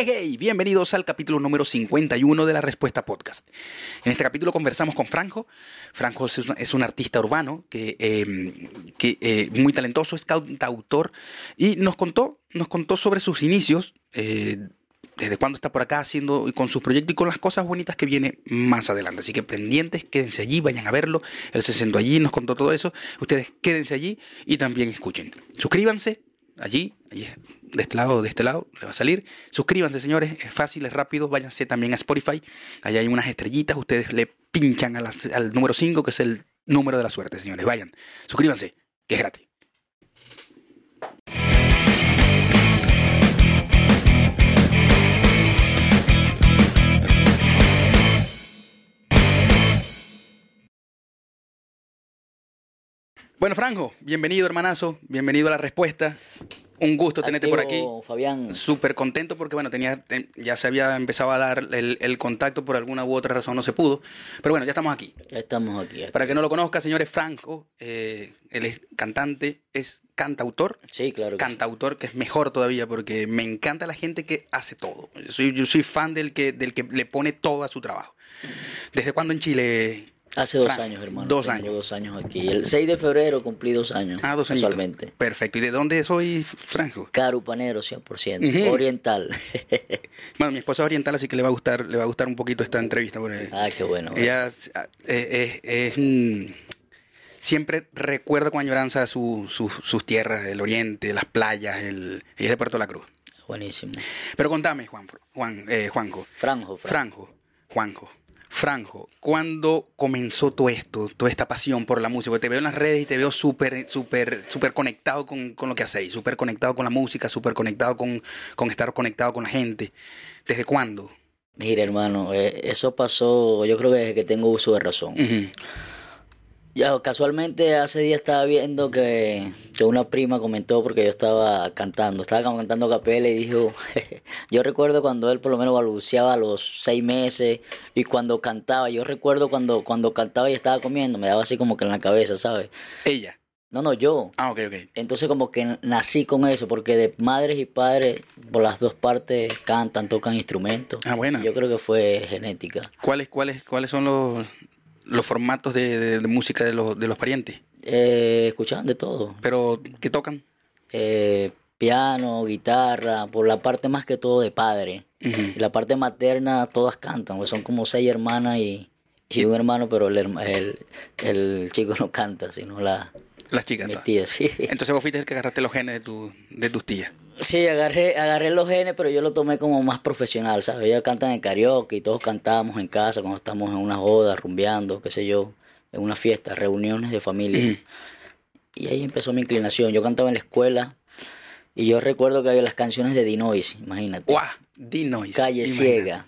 Hey, bienvenidos al capítulo número 51 de la Respuesta Podcast. En este capítulo conversamos con Franco. Franco es un, artista urbano que, que eh, muy talentoso, es cantautor y nos contó, nos contó sobre sus inicios, eh, desde cuándo está por acá haciendo y con sus proyectos y con las cosas bonitas que viene más adelante. Así que pendientes, quédense allí, vayan a verlo. Él se sentó allí, nos contó todo eso. Ustedes quédense allí y también escuchen. Suscríbanse allí, de este lado, de este lado, le va a salir. Suscríbanse, señores, es fácil, es rápido. Váyanse también a Spotify. Allá hay unas estrellitas, ustedes le pinchan a al número 5, que es el número de la suerte, señores. Vayan, suscríbanse, que es gratis. Bueno, Franco, bienvenido, hermanazo. Bienvenido a la respuesta. Un gusto tenerte por aquí. Fabián. Súper contento porque, bueno, tenía, te- ya se había empezado a dar el, el contacto por alguna u otra razón, no se pudo. Pero bueno, ya estamos aquí. Ya estamos aquí. Para que no lo conozca, señores, Franco, eh, él es cantante, es cantautor. Sí, claro. que sí. Cantautor, que es mejor todavía, porque me encanta la gente que hace todo. Yo soy, yo soy fan del que, del que le pone todo a su trabajo. ¿Desde cuándo en Chile? Hace dos años, hermano. dos años. dos años aquí. El 6 de febrero cumplí dos años. Ah, dos años. Casualmente. Perfecto. ¿Y de dónde soy, Franco? Carupanero, 100%. Ujú. Oriental. Bueno, mi esposa es oriental, así que le va a gustar, le va a gustar un poquito esta entrevista. Porque ah, qué bueno. Ella es, eh, es- es, siempre recuerda con añoranza su- su- sus tierras, el oriente, las playas, el, ella es de Puerto La Cruz. Buenísimo. Pero contame, Juan, Juan eh, Juanjo, Franjo, Franjo. Franjo, Juanjo, Franjo, ¿cuándo comenzó todo esto, toda esta pasión por la música? Porque te veo en las redes y te veo súper, súper, súper conectado con, con lo que hacéis, súper conectado con la música, súper conectado con, con estar conectado con la gente. ¿Desde cuándo? Mira, hermano, eh, eso pasó, yo creo que desde que tengo uso de razón. Ya, casualmente hace días estaba viendo que, que una prima comentó porque yo estaba cantando, estaba cantando capela y dijo, yo recuerdo cuando él por lo menos balbuceaba a los seis meses y cuando cantaba, yo recuerdo cuando, cuando cantaba y estaba comiendo, me daba así como que en la cabeza, ¿sabes? Ella. No, no, yo. Ah, ok, ok. Entonces como que nací con eso, porque de madres y padres por las dos partes cantan, tocan instrumentos. Ah, bueno. Yo creo que fue genética. ¿Cuáles, cuáles, cuáles son los, los formatos de, de- de música de los, de los parientes? Eh, escuchaban de todo. Pero, ¿qué tocan? eh, piano, guitarra, por la parte más que todo de padre. Y la parte materna todas cantan, pues son como seis hermanas y, y un hermano, pero el, el, el chico no canta, sino la Las chicas. mi todas. tía, sí. Entonces vos fuiste el que agarraste los genes de, tu, de tus tías. Sí, agarré, agarré los genes, pero yo lo tomé como más profesional, ¿sabes? Ellos cantan en karaoke y todos cantábamos en casa cuando estamos en una boda, rumbeando, qué sé yo, en una fiesta, reuniones de familia. Y ahí empezó mi inclinación. Yo cantaba en la escuela y yo recuerdo que había las canciones de Dinois, imagínate. ¡Guau! Dinois. Calle Imagínate. Ciega.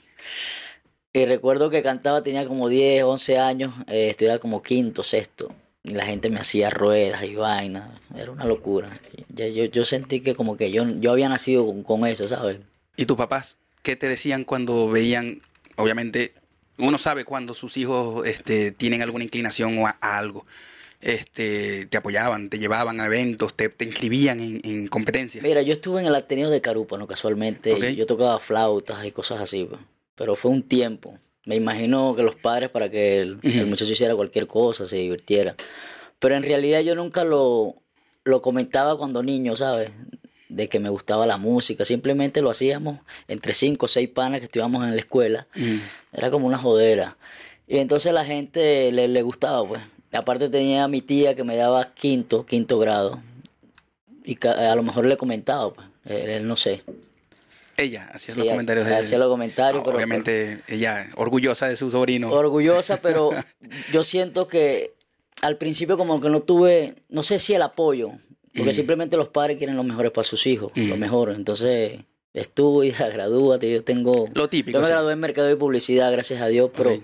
Y recuerdo que cantaba, tenía como 10, 11 años, eh, estudiaba como quinto, sexto. Y la gente me hacía ruedas y vainas. Era una locura. Yo, yo sentí que como que yo, yo había nacido con, con eso, ¿sabes? ¿Y tus papás? ¿Qué te decían cuando veían, obviamente, uno sabe cuando sus hijos este, tienen alguna inclinación o a, a algo? Este, te apoyaban, te llevaban a eventos, te, te inscribían en, en competencias. Mira, yo estuve en el Ateneo de Carúpano casualmente. Yo tocaba flautas y cosas así. pues. Pero fue un tiempo. Me imagino que los padres para que el, el muchacho hiciera cualquier cosa, se divirtiera. Pero en realidad yo nunca lo, lo comentaba cuando niño, ¿sabes? De que me gustaba la música. Simplemente lo hacíamos entre cinco o seis panas que estudiábamos en la escuela. Mm. Era como una jodera. Y entonces la gente le, le gustaba, pues. Aparte tenía a mi tía que me daba quinto, quinto grado. Y a lo mejor le comentaba, pues. Él, él no sé. Ella hacía Sí, los comentarios de hacía los comentarios, Ah, pero- Obviamente, ella orgullosa de su sobrino. Orgullosa, pero yo siento que al principio como que no tuve, no sé si el apoyo, porque simplemente los padres quieren lo mejor para sus hijos, lo mejor. Entonces, estudia, gradúate, yo tengo... Lo típico, Yo me sí. gradué en Mercado y Publicidad, gracias a Dios, pero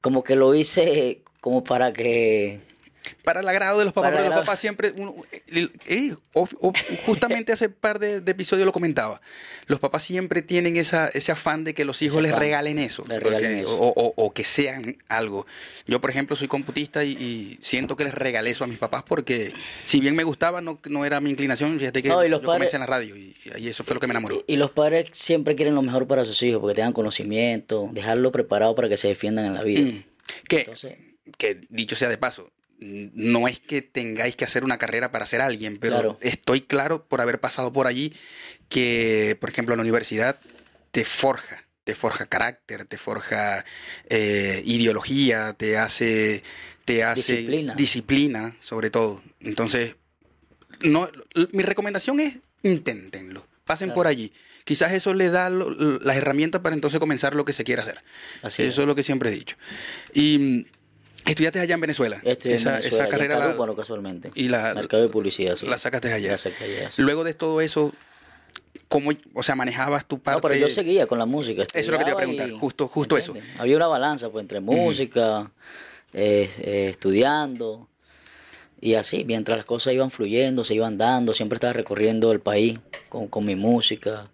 como que lo hice como para que... para el agrado de los papás, porque los papás siempre, uno- eh, o- o- justamente hace par de, de episodios lo comentaba, los papás siempre tienen esa, ese afán de que los hijos les regalen eso, Les regalen porque- eso. O, que sean algo. Yo, por ejemplo, soy computista y, y siento que les regalé eso a mis papás porque si bien me gustaba, no, no era mi inclinación, fíjate que No, y los yo comencé en la radio y, y eso fue lo que me enamoró. Y los padres siempre quieren lo mejor para sus hijos, porque tengan conocimiento, dejarlo preparado para que se defiendan en la vida. Mm. Que, Entonces, que dicho sea de paso, no es que tengáis que hacer una carrera para ser alguien, pero Claro. estoy claro por haber pasado por allí que, por ejemplo, la universidad te forja, te forja carácter, te forja eh, ideología, te hace, te hace Disciplina. disciplina, sobre todo. Entonces, no, mi recomendación es inténtenlo, pasen Claro. por allí. Quizás eso le da lo- las herramientas para entonces comenzar lo que se quiera hacer. Así eso es lo que siempre he dicho. Y estudiaste allá en Venezuela. en esa, Venezuela, esa en carrera la- casualmente. y la- Mercado de publicidad, sí. la sacaste allá. La saqué allá, sí. Luego de todo eso, ¿cómo, o sea, manejabas tu parte? No, pero yo seguía con la música. Eso es lo que te iba a preguntar, y- justo- justo eso. Había una balanza pues entre música, eh, eh, estudiando y así, mientras las cosas iban fluyendo, se iban dando, siempre estaba recorriendo el país con, con mi música,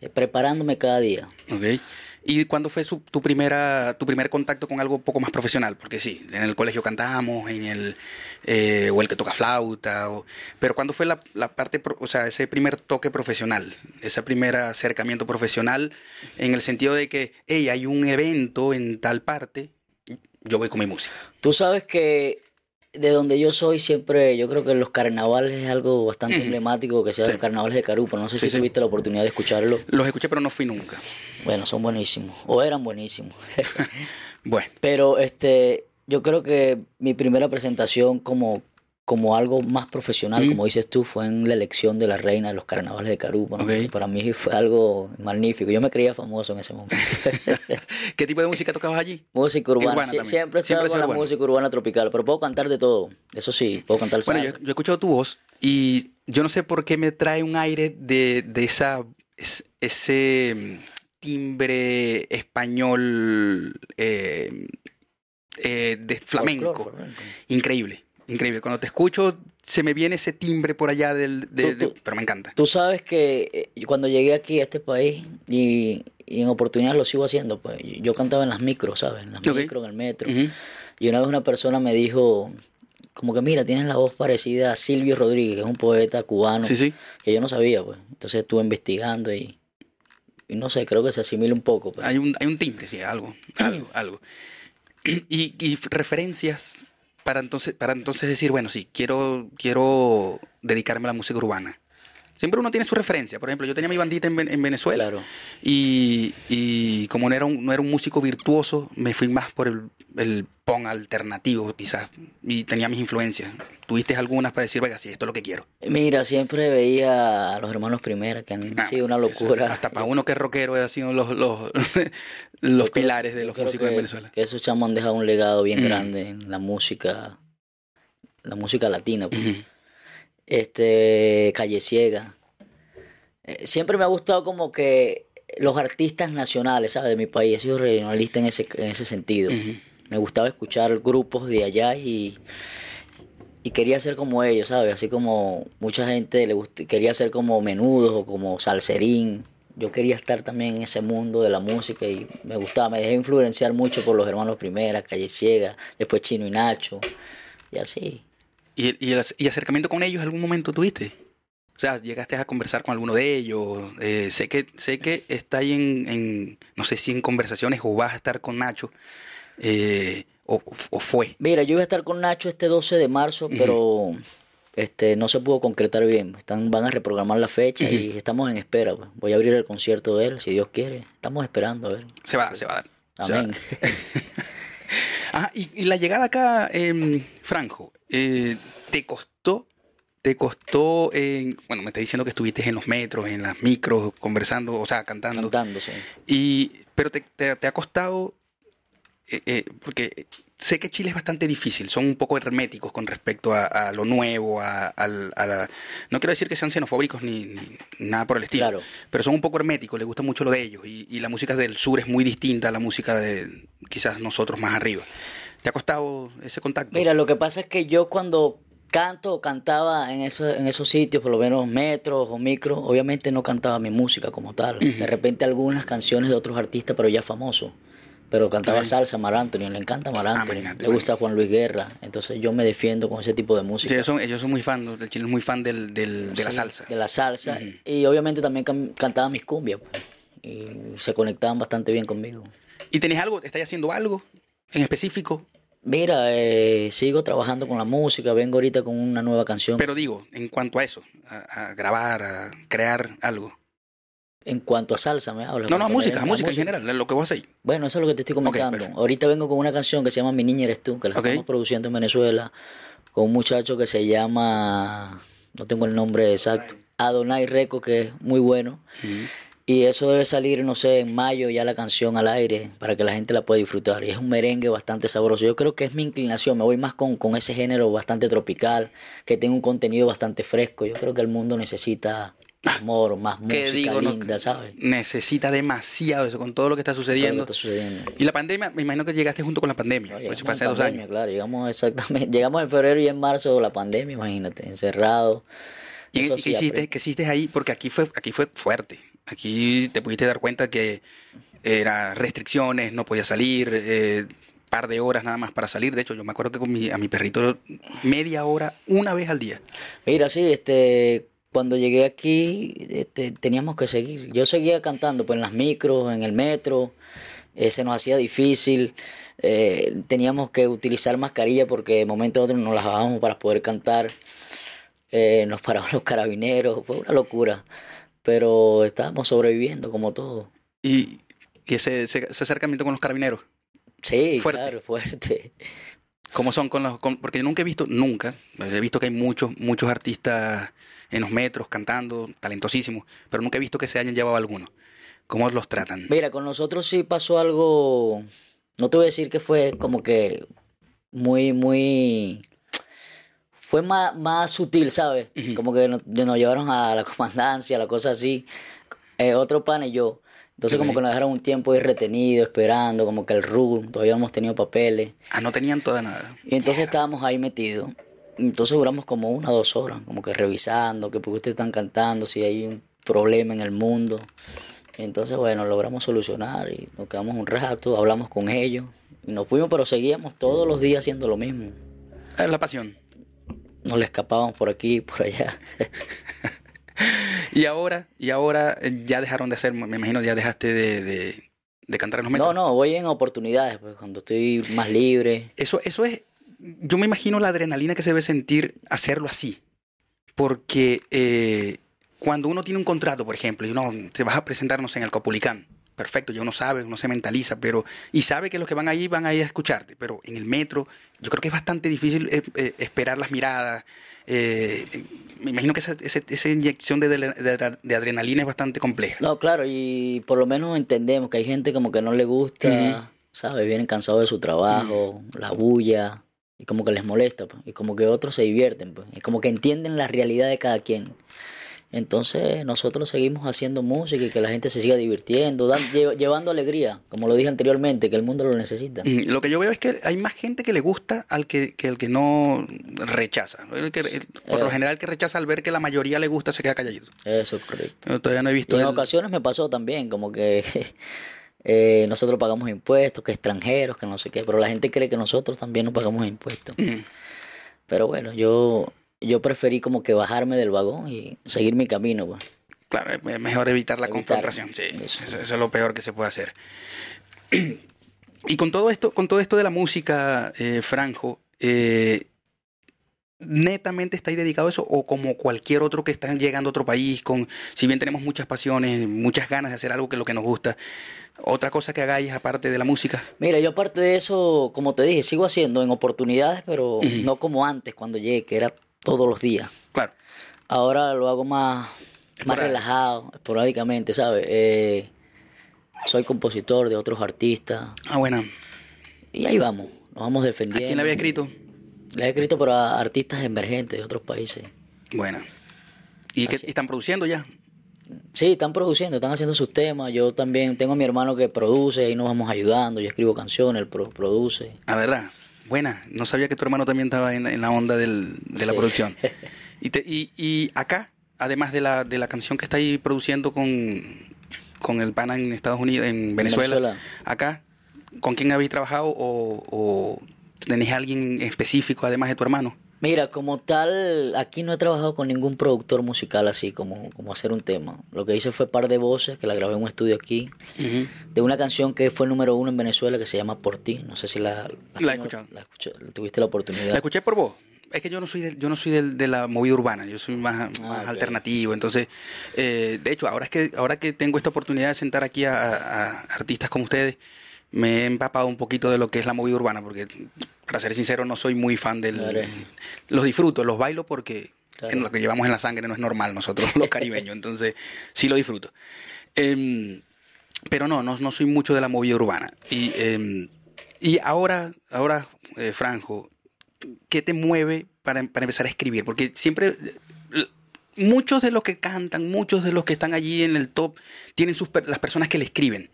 eh, preparándome cada día. Ok. ¿Y cuándo fue su- tu, primera, tu primer contacto con algo un poco más profesional? Porque sí, en el colegio cantamos, en el, eh, o el que toca flauta, pero ¿cuándo fue la, la parte, o sea, ese primer toque profesional, ese primer acercamiento profesional en el sentido de que, hey, hay un evento en tal parte, yo voy con mi música? Tú sabes que de donde yo soy siempre, yo creo que los carnavales es algo bastante emblemático, que sea Sí. los carnavales de Carupa. No sé Sí, si sí. tuviste la oportunidad de escucharlo. Los escuché, pero no fui nunca. Bueno, son buenísimos, o eran buenísimos. Bueno, Pero este, yo creo que mi primera presentación como, como algo más profesional, Mm. como dices tú, fue en la elección de la reina de los carnavales de Carupa. Para mí fue algo magnífico. Yo me creía famoso en ese momento. ¿qué tipo de música tocabas allí? música urbana. Urbana Sie- siempre Siempre con la música urbana tropical, pero puedo cantar de todo. Eso sí, puedo cantar Bueno, yo, yo he escuchado tu voz y yo no sé por qué me trae un aire de, de esa, es- ese mm, timbre español eh, eh, de flamenco. Folclor, flamenco. Increíble, increíble. Cuando te escucho se me viene ese timbre por allá del... de- Tú- de- tú- pero me encanta. Tú sabes que eh, cuando llegué aquí a este país y, y en oportunidades lo sigo haciendo, pues yo cantaba en las micros, ¿sabes? En las micros, en el metro. Y una vez una persona me dijo, como que mira, tienes la voz parecida a Silvio Rodríguez, que es un poeta cubano, Sí, sí. que yo no sabía, pues. Entonces estuve investigando y, y no sé, creo que se asimila un poco. Pues. Hay un, hay un timbre, sí, algo, algo, algo. Y, y referencias para entonces, para entonces decir, bueno, sí, quiero, quiero dedicarme a la música urbana. Siempre uno tiene su referencia. Por ejemplo, yo tenía mi bandita en, Ven- en Venezuela. Claro. Y, y como no era, un, no era un músico virtuoso, me fui más por el, el punk alternativo, quizás. Y tenía mis influencias. ¿Tuviste algunas para decir, venga, sí, esto es lo que quiero? Mira, siempre veía a los hermanos Primera, que han Ah, sido una eso, locura. hasta para uno que es rockero, han sido los, los, los Yo creo- pilares de los músicos que, en Venezuela. Que esos chamos han dejado un legado bien Mm. grande en la música, la música latina. pues. Este, Calle Ciega. Eh, siempre me ha gustado como que los artistas nacionales, ¿sabes? De mi país. He sido regionalista en ese, en ese sentido. Me gustaba escuchar grupos de allá y, y quería ser como ellos, ¿sabes? Así como mucha gente le gust- quería ser como Menudos o como Salserín. Yo quería estar también en ese mundo de la música y me gustaba. Me dejé influenciar mucho por los hermanos Primera, Calle Ciega, después Chino y Nacho. Y así. ¿Y, y, el, y acercamiento con ellos algún momento tuviste? O sea, llegaste a conversar con alguno de ellos. Eh, sé que sé que está ahí en, en, no sé si en conversaciones o vas a estar con Nacho. eh, o, o fue. Mira, yo iba a estar con Nacho este 12 de marzo, pero este no se pudo concretar bien. Están, van a reprogramar la fecha y estamos en espera. pues. Voy a abrir el concierto de él, si Dios quiere. Estamos esperando, a ver. Se va se va a dar. se va a Amén. dar. Ajá, y, y la llegada acá, em, Franjo, eh, ¿te costó? ¿Te costó, en- bueno, me estás diciendo que estuviste en los metros, en las micros, conversando, o sea, cantando. Cantando, sí. Y, pero te, te- te ha costado, eh, eh, porque sé que Chile es bastante difícil, son un poco herméticos con respecto a, a lo nuevo, a, al- a la... No quiero decir que sean xenofóbicos ni, ni nada por el estilo, Claro. pero son un poco herméticos, les gusta mucho lo de ellos. Y, y la música del sur es muy distinta a la música de quizás nosotros más arriba. ¿Te ha costado ese contacto? Mira, lo que pasa es que yo cuando canto o cantaba en, eso, en esos sitios, por lo menos metros o micros, obviamente no cantaba mi música como tal. De repente algunas canciones de otros artistas, pero ya famosos. Pero cantaba salsa, Mar Anthony, le encanta Mar Ah, Anthony, le gusta Juan Luis Guerra. Entonces yo me defiendo con ese tipo de música. Sí, ellos son, ellos son muy fan, el chileno es muy fan del, del- de la salsa. De la salsa. Y obviamente también can- cantaba mis cumbias. pues. Y se conectaban bastante bien conmigo. ¿Y tenés algo, estás haciendo algo en específico? Mira, eh, sigo trabajando con la música, vengo ahorita con una nueva canción. Pero digo, en cuanto a eso, a, a grabar, a crear algo. en cuanto a salsa, me hablas. No, no, música, música a en general, lo que vos hacéis. Bueno, eso es lo que te estoy comentando. ahorita vengo con una canción que se llama Mi niña eres tú, que la estamos produciendo en Venezuela, con un muchacho que se llama, no tengo el nombre exacto, Adonai Reco, que es muy bueno. Y eso debe salir, no sé, en mayo ya la canción al aire para que la gente la pueda disfrutar. Y es un merengue bastante sabroso. Yo creo que es mi inclinación. Me voy más con, con ese género bastante tropical, que tiene un contenido bastante fresco. Yo creo que el mundo necesita amor, más ¿Qué música digo? No, linda, ¿sabes? necesita demasiado eso con todo lo que está Todo lo sucediendo. que está sucediendo. Y la pandemia, me imagino que llegaste junto con la pandemia. No, pues, en dos años. Claro, llegamos exactamente. Llegamos en febrero y en marzo la pandemia, imagínate, encerrado. ¿Y, Eso sí, qué, hiciste, qué hiciste ahí? Porque aquí fue, aquí fue fuerte. Aquí te pudiste dar cuenta que era restricciones, no podía salir, eh, par de horas nada más para salir. De hecho, yo me acuerdo que con mi, a mi perrito media hora, una vez al día. Mira, sí, este, cuando llegué aquí, este, teníamos que seguir. Yo seguía cantando, pues en las micros, en el metro, eh, se nos hacía difícil. eh, teníamos que utilizar mascarilla porque de momento a otro nos las bajábamos para poder cantar. Eh, nos paraban los carabineros, fue una locura. Pero estábamos sobreviviendo como todo. Y, y ese, ese, ese acercamiento con los carabineros. Sí, Fuerte. claro, fuerte. ¿Cómo son con los.? con- porque yo nunca he visto, nunca, he visto que hay muchos, muchos artistas en los metros cantando, talentosísimos, pero nunca he visto que se hayan llevado alguno. ¿Cómo los tratan? Mira, con nosotros sí pasó algo, no te voy a decir que fue como que muy, muy, fue más, más sutil, ¿sabes? Como que nos, nos llevaron a la comandancia, la cosa así, eh, otro pan y yo. Entonces como que nos dejaron un tiempo ahí retenido, esperando, como que el RU, todavía hemos tenido papeles. Ah, no tenían toda nada. Y entonces estábamos ahí metidos. Entonces duramos como una o dos horas, como que revisando, que por qué ustedes están cantando, si hay un problema en el mundo. Entonces, bueno, logramos solucionar y nos quedamos un rato, hablamos con ellos. Y nos fuimos, pero seguíamos todos los días haciendo lo mismo. Es la pasión. Nos le escapábamos por aquí y por allá. Y ahora, y ahora eh, ya dejaron de hacer, me imagino ya dejaste de, de, de cantar en los metros. No, no, voy en oportunidades, pues cuando estoy más libre. Eso, eso es, yo me imagino la adrenalina que se debe sentir hacerlo así. Porque eh, cuando uno tiene un contrato, por ejemplo, y uno te vas a presentarnos en el Copulicán, perfecto, ya uno sabe, uno se mentaliza, pero y sabe que los que van ahí van ahí a escucharte, pero en el metro yo creo que es bastante difícil eh, eh, esperar las miradas. eh, me imagino que esa, esa inyección de, de- de- de adrenalina es bastante compleja. No, claro, y por lo menos entendemos que hay gente como que no le gusta, ¿sabes? Vienen cansados de su trabajo, la bulla, y como que les molesta, pues, y como que otros se divierten, pues, y como que entienden la realidad de cada quien. Entonces nosotros seguimos haciendo música y que la gente se siga divirtiendo, llevando alegría, como lo dije anteriormente, que el mundo lo necesita. Lo que yo veo es que hay más gente que le gusta al que, que el que no rechaza. El que- el- por lo Eh. general, el que rechaza al ver que la mayoría le gusta se queda calladito. Eso es correcto. Yo todavía no he Y visto. en el- ocasiones me pasó también, como que eh, nosotros pagamos impuestos, que extranjeros, que no sé qué, pero la gente cree que nosotros también no pagamos impuestos. Mm. Pero bueno, yo, yo preferí como que bajarme del vagón y seguir mi camino. Pues. Claro, es mejor evitar la Evitar, confrontación. Sí, eso. es lo peor que se puede hacer. Y con todo esto, con todo esto de la música, eh, Franjo, eh, netamente estáis dedicado a eso o como cualquier otro que está llegando a otro país, con, si bien tenemos muchas pasiones, muchas ganas de hacer algo que es lo que nos gusta, otra cosa que hagáis aparte de la música. Mira, yo aparte de eso, como te dije, sigo haciendo en oportunidades, pero no como antes cuando llegué, que era todos los días. Claro. Ahora lo hago más, más Esporádico. relajado, esporádicamente, ¿sabes? Eh, soy compositor de otros artistas Ah, bueno. y ahí vamos, nos vamos ¿A defendiendo. quién le había escrito? Le he escrito para artistas emergentes de otros países. Bueno. ¿Y y están produciendo ya? Sí, están produciendo, están haciendo sus temas. Yo también tengo a mi hermano que produce, ahí nos vamos ayudando. Yo escribo canciones, él pro- produce. Ah, ¿verdad? Buena. No sabía que tu hermano también estaba en, en la onda del, de la Sí. producción. Y, te- y, y acá, además de la, de la canción que está ahí produciendo con, con el pana en Estados Unidos, en Venezuela, Venezuela. acá, ¿con quién habéis trabajado o, o tenés alguien específico además de tu hermano? Mira, como tal, aquí no he trabajado con ningún productor musical así como, como hacer un tema. Lo que hice fue par de voces que la grabé en un estudio aquí, de una canción que fue número uno en Venezuela que se llama Por ti. No sé si la, La he escuchado. La escuché- tuviste la oportunidad. La escuché por vos. Es que yo no soy del- yo no soy del- de la movida urbana, yo soy más, más Ah, ok. alternativo. Entonces, eh, de hecho, ahora es que ahora que tengo esta oportunidad de sentar aquí a, a artistas como ustedes, me he empapado un poquito de lo que es la movida urbana, porque para ser sincero no soy muy fan del. Claro. Los disfruto, los bailo porque Claro. en lo que llevamos en la sangre no es normal nosotros los caribeños, entonces sí lo disfruto. Em, pero no, no, no soy mucho de la movida urbana. Y, em, y ahora, ahora eh, Franjo, ¿qué te mueve para, para empezar a escribir? Porque siempre, eh, muchos de los que cantan, muchos de los que están allí en el top, tienen sus, per- las personas que le escriben.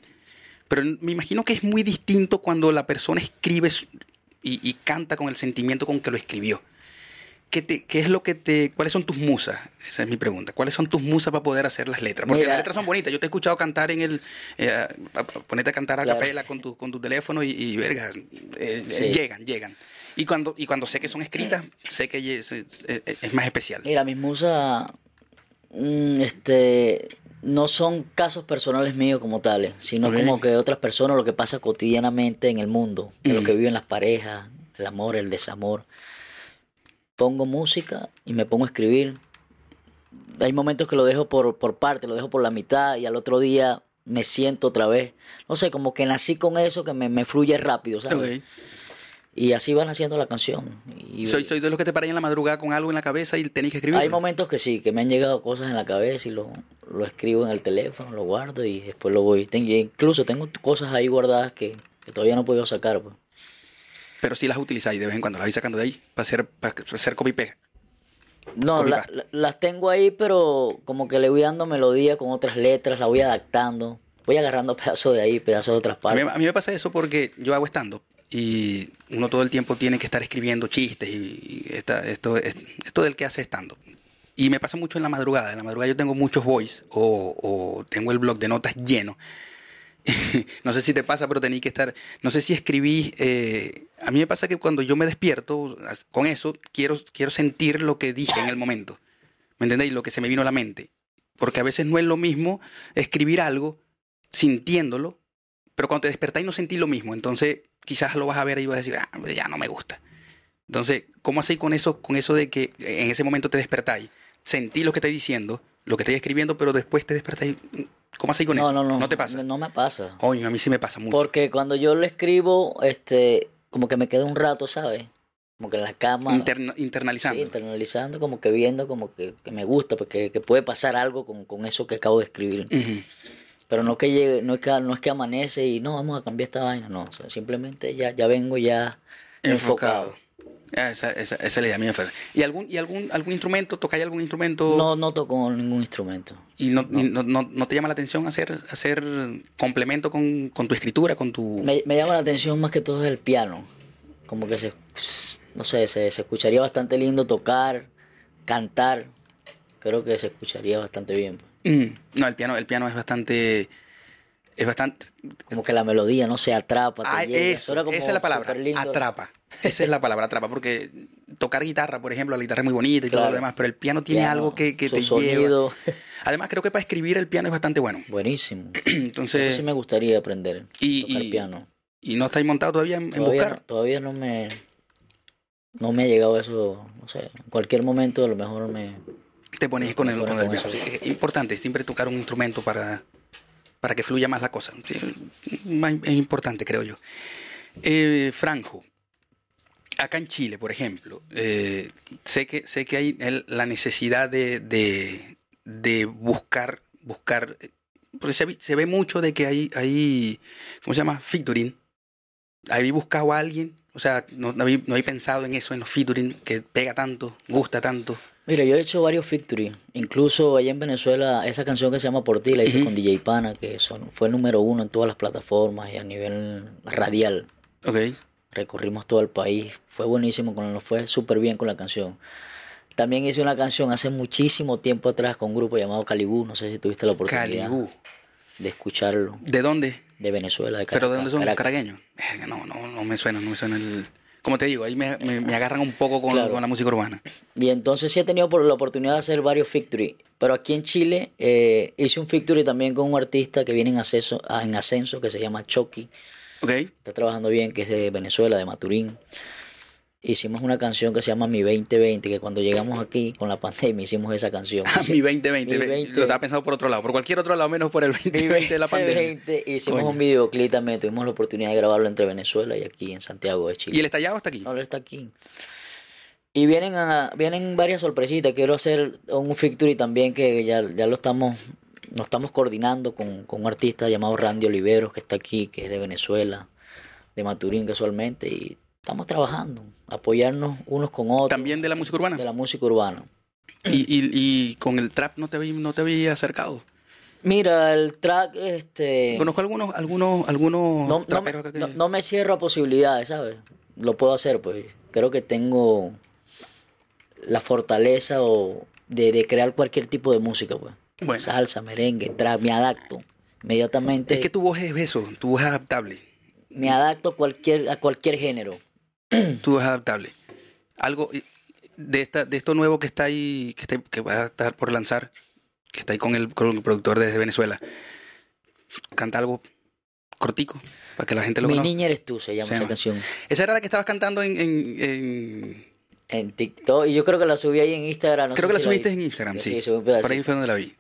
Pero me imagino que es muy distinto cuando la persona escribe y, y canta con el sentimiento con que lo escribió. ¿Qué, te- qué es lo que te, ¿Cuáles son tus musas? Esa es mi pregunta. ¿Cuáles son tus musas para poder hacer las letras? Porque Mira. las letras son bonitas. Yo te he escuchado cantar en el... eh, ponerte a cantar a Claro. capela con tu, con tu teléfono y, y verga, eh, Sí. llegan, llegan. Y cuando, y cuando sé que son escritas, sé que es, es- es más especial. Mira, mis musas mm, este, no son casos personales míos como tales, sino como que de otras personas, lo que pasa cotidianamente en el mundo, de lo Mm. que viven las parejas, el amor, el desamor. Pongo música y me pongo a escribir. Hay momentos que lo dejo por, por parte, lo dejo por la mitad y al otro día me siento otra vez. No sé, como que nací con eso que me, me fluye rápido, ¿sabes? Y así van haciendo la canción. Y, Soy, soy de los que te paran en la madrugada con algo en la cabeza y tenéis que escribir. Hay momentos que sí, que me han llegado cosas en la cabeza y lo, lo escribo en el teléfono, lo guardo y después lo voy. Ten- incluso tengo cosas ahí guardadas que, que todavía no he podido sacar. Pues. Pero sí las utilizáis de vez en cuando, las vais sacando de ahí para hacer, para hacer copy. No, Copy la- paste. la- las tengo ahí, pero como que le voy dando melodía con otras letras, la voy adaptando. Voy agarrando pedazos de ahí, pedazos de otras A mí, partes. a mí me pasa eso porque yo hago stand-up y uno todo el tiempo tiene que estar escribiendo chistes y, y esto, es- esto del que hace stand-up. Y me pasa mucho en la madrugada. En la madrugada yo tengo muchos voice o, tengo el blog de notas lleno. no sé si te pasa, pero tenéis que estar. No sé si escribí. eh, a mí me pasa que cuando yo me despierto con eso, quiero, quiero sentir lo que dije en el momento. ¿Me entendéis? Lo que se me vino a la mente. Porque a veces no es lo mismo escribir algo sintiéndolo, pero cuando te despertáis no sentís lo mismo. Entonces, quizás lo vas a ver y vas a decir, ah, ya no me gusta. Entonces, ¿cómo hacéis con eso, con eso de que en ese momento te despertáis? Sentí lo que estoy diciendo, lo que estoy escribiendo, pero después te despertáis. ¿Cómo hacéis con no, eso? no, no. ¿No te pasa? No me pasa. Coño, a mí sí me pasa mucho. Porque cuando yo lo escribo, este, como que me quedo un rato, ¿sabes? Como que en la cama. Interna- internalizando. Sí, internalizando, como que viendo, como que, que me gusta, porque que puede pasar algo con, con eso que acabo de escribir. Ujú. Pero no que llegue, no es que, no es que amanece y no, vamos a cambiar esta vaina, no. o sea, simplemente ya, ya vengo ya enfocado. Ah, Esa, esa, esa es la idea mía. ¿Y algún, y algún, algún instrumento? ¿Tocáis algún instrumento? No, no toco ningún instrumento. ¿Y no, no, no- no te llama la atención hacer, hacer complemento con, con tu escritura, con tu... Me, me llama la atención más que todo el piano. Como que se, no sé, se, se escucharía bastante lindo tocar, cantar. Creo que se escucharía bastante bien. pues. Mm, No, el piano, el piano es bastante... Es bastante... Como que la melodía no se atrapa. te Ah, llega, eso, suena como esa es la palabra, atrapa. Esa es la palabra, atrapa, porque tocar guitarra, por ejemplo, la guitarra es muy bonita y todo lo demás, pero el piano tiene Piano, algo que, que te sonido. lleva. Además, creo que para escribir el piano es bastante bueno. Buenísimo. Entonces, Eso sí me gustaría aprender. y- tocar y- piano. ¿y no estáis montado todavía en, en Todavía, buscar? no, todavía no me no me ha llegado eso, no sé, en cualquier momento a lo mejor me Te pones con el, con el eso. Sí, es importante siempre tocar un instrumento para, para que fluya más la cosa. Es importante, creo yo. Eh, Franjo, acá en Chile, por ejemplo, eh, sé, que, sé que hay el- la necesidad de, de, de buscar, buscar, porque se, se ve mucho de que hay, hay ¿cómo se llama? Featuring. ¿Habéis buscado a alguien? O sea, no, no, habéis, no habéis pensado en eso, en los featuring, que pega tanto, gusta tanto. Mira, yo he hecho varios featuring, incluso allá en Venezuela esa canción que se llama Por ti la hice con DJ Pana, que son, fue número uno en todas las plataformas y a nivel radial. Ok. recorrimos todo el país. Fue buenísimo, con nos fue súper bien con la canción. También hice una canción hace muchísimo tiempo atrás con un grupo llamado Calibú, no sé si tuviste la oportunidad Calibú. de escucharlo. ¿De dónde? De Venezuela, de ¿Pero de dónde son? Caracas. ¿Caraqueños? No, no, no me suena, no me suena el... Como te digo, ahí me, me- me agarran un poco con, Claro. con la música urbana. Y entonces sí he tenido por la oportunidad de hacer varios victory. Pero aquí en Chile eh, hice un victory también con un artista que viene en ascenso, ah, en ascenso que se llama Chucky. ¿Ok? Está trabajando bien, que es de Venezuela, de Maturín. Hicimos una canción que se llama Mi 2020, que cuando llegamos aquí con la pandemia hicimos esa canción. Ah, mi 2020. Mi ve- 20. Lo estaba pensando por otro lado, por cualquier otro lado menos por el Mi 2020 de la pandemia. 2020, Hicimos un videoclip también, tuvimos la oportunidad de grabarlo entre Venezuela y aquí en Santiago de Chile. ¿Y el estallado está aquí? Ahora está aquí. Y vienen a- vienen varias sorpresitas. Quiero hacer un victory también que ya, ya lo estamos, nos estamos coordinando con, con un artista llamado Randy Oliveros, que está aquí, que es de Venezuela, de Maturín casualmente, y estamos trabajando, apoyarnos unos con otros ¿También de la música urbana? de la música urbana. Y, y, y con el trap no te, había- no te había acercado. Mira, el track, este... Conozco algunos, algunos, algunos no, no, me, que... no- no me cierro a posibilidades, ¿sabes? Lo puedo hacer, pues. Creo que tengo la fortaleza o de, de crear cualquier tipo de música, pues. Bueno. Salsa, merengue, trap, me adapto. Inmediatamente Es que tu voz es eso, tu voz es adaptable. me adapto a cualquier, a cualquier género. Voz es adaptable. Algo de esta, de esto nuevo que está ahí, que, está, que va a estar por lanzar, que está ahí con el, con el productor desde Venezuela. Canta algo cortico, para que la gente lo Mi conozca. niña eres tú, se llama Se esa llama. canción. Esa era la que estabas cantando en... en- en- En TikTok. Y yo creo que la subí ahí en Instagram. no creo que la si subiste en Instagram, sí. pedacito. Por ahí fue donde la vi.